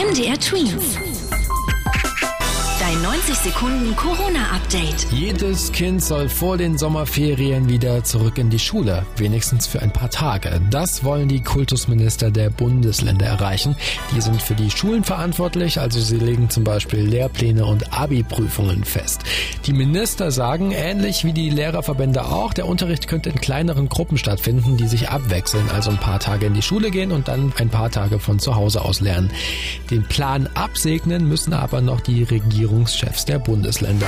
MDR Twins. Dein 90 Sekunden Corona-Update. Jedes Kind soll vor den Sommerferien wieder zurück in die Schule, wenigstens für ein paar Tage. Das wollen die Kultusminister der Bundesländer erreichen. Die sind für die Schulen verantwortlich, also sie legen zum Beispiel Lehrpläne und Abi-Prüfungen fest. Die Minister sagen, ähnlich wie die Lehrerverbände auch, der Unterricht könnte in kleineren Gruppen stattfinden, die sich abwechseln, also ein paar Tage in die Schule gehen und dann ein paar Tage von zu Hause aus lernen. Den Plan absegnen müssen aber noch die Regierung Regierungschefs der Bundesländer.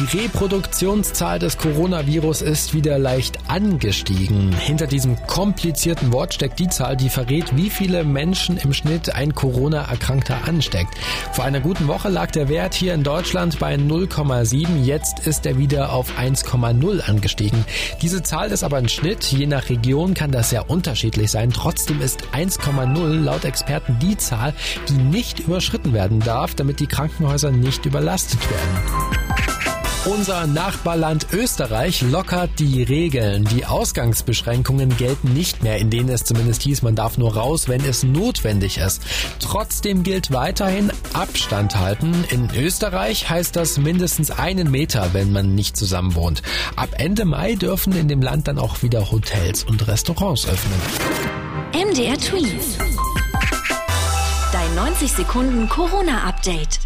Die Reproduktionszahl des Coronavirus ist wieder leicht angestiegen. Hinter diesem komplizierten Wort steckt die Zahl, die verrät, wie viele Menschen im Schnitt ein Corona-Erkrankter ansteckt. Vor einer guten Woche lag der Wert hier in Deutschland bei 0,7. Jetzt ist er wieder auf 1,0 angestiegen. Diese Zahl ist aber ein Schnitt. Je nach Region kann das sehr unterschiedlich sein. Trotzdem ist 1,0 laut Experten die Zahl, die nicht überschritten werden darf, damit die Krankenhäuser nicht überlastet werden. Unser Nachbarland Österreich lockert die Regeln. Die Ausgangsbeschränkungen gelten nicht mehr, in denen es zumindest hieß, man darf nur raus, wenn es notwendig ist. Trotzdem gilt weiterhin Abstand halten. In Österreich heißt das mindestens einen Meter, wenn man nicht zusammen wohnt. Ab Ende Mai dürfen in dem Land dann auch wieder Hotels und Restaurants öffnen. MDR Tweet. Dein 90 Sekunden Corona-Update.